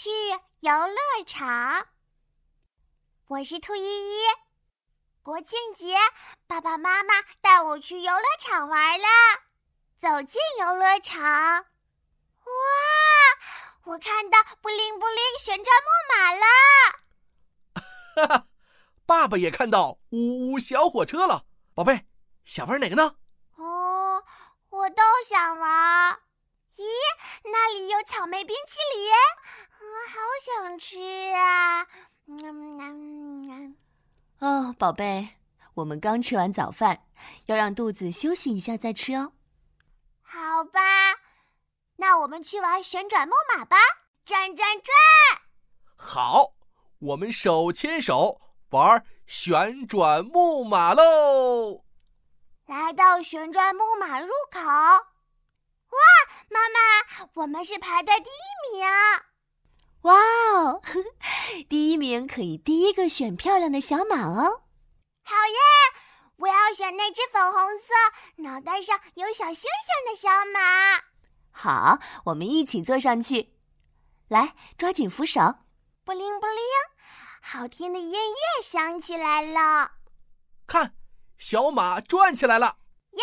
去游乐场。我是兔依依。国庆节，爸爸妈妈带我去游乐场玩了。走进游乐场，哇！我看到布灵布灵旋转木马了。哈哈，爸爸也看到呜呜小火车了。宝贝，想玩哪个呢？哦，我都想玩。咦，那里有草莓冰淇淋，我好想吃啊！嗯嗯嗯。哦，宝贝，我们刚吃完早饭，要让肚子休息一下再吃哦。好吧，那我们去玩旋转木马吧，转转转！好，我们手牵手玩旋转木马喽！来到旋转木马入口，哇，妈妈，我们是排在第一名！哇哦，第一名可以第一个选漂亮的小马哦！好耶，我要选那只粉红色、脑袋上有小星星的小马。好，我们一起坐上去，来，抓紧扶手，布灵布灵，好听的音乐响起来了。看。小马转起来了，耶！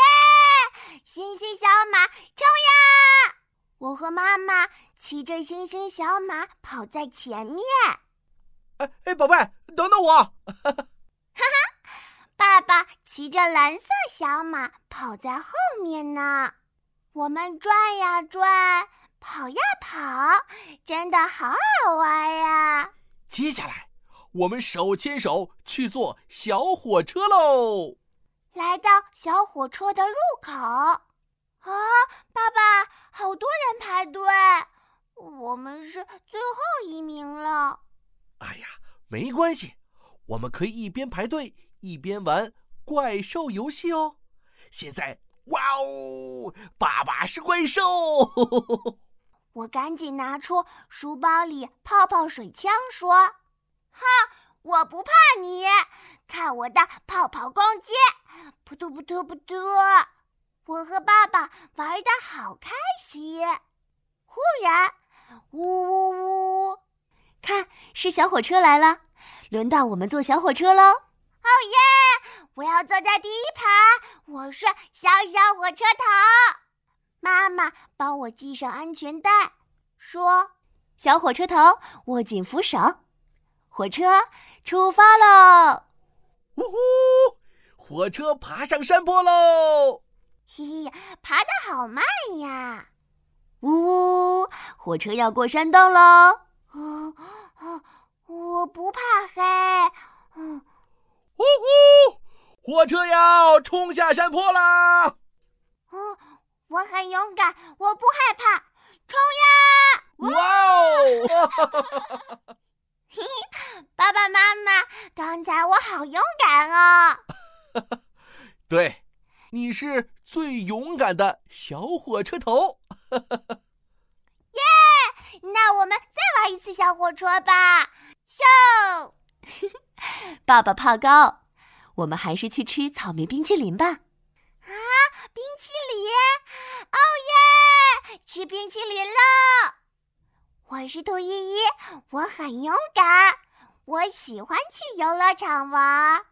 星星小马冲呀！我和妈妈骑着星星小马跑在前面。哎哎，宝贝，等等我！哈哈，爸爸骑着蓝色小马跑在后面呢。我们转呀转，跑呀跑，真的好好玩呀！接下来，我们手牵手去坐小火车喽！来到小火车的入口，啊，爸爸，好多人排队，我们是最后一名了。哎呀，没关系，我们可以一边排队一边玩怪兽游戏哦。现在，哇哦，爸爸是怪兽！我赶紧拿出书包里泡泡水枪，说：“哈，我不怕你。”看我的泡泡攻击，扑通扑通扑通！我和爸爸玩的好开心。忽然，呜呜呜！看，是小火车来了，轮到我们坐小火车喽！哦耶！我要坐在第一排，我是小小火车头。妈妈帮我系上安全带，说：“小火车头，握紧扶手，火车出发喽！”呜呼！火车爬上山坡喽！嘻嘻，爬得好慢呀！呜呜，火车要过山洞喽！啊啊！我不怕黑。嗯，呜呼！火车要冲下山坡啦！嗯，我很勇敢，我不害怕，冲呀！哇哦！嘿嘿，爸爸妈妈，刚才我好勇敢啊！对，你是最勇敢的小火车头！耶！那我们再玩一次小火车吧！咻！爸爸怕高，我们还是去吃草莓冰淇淋吧！啊，冰淇淋！哦耶！吃冰淇淋喽！我是兔依依，我很勇敢，我喜欢去游乐场玩。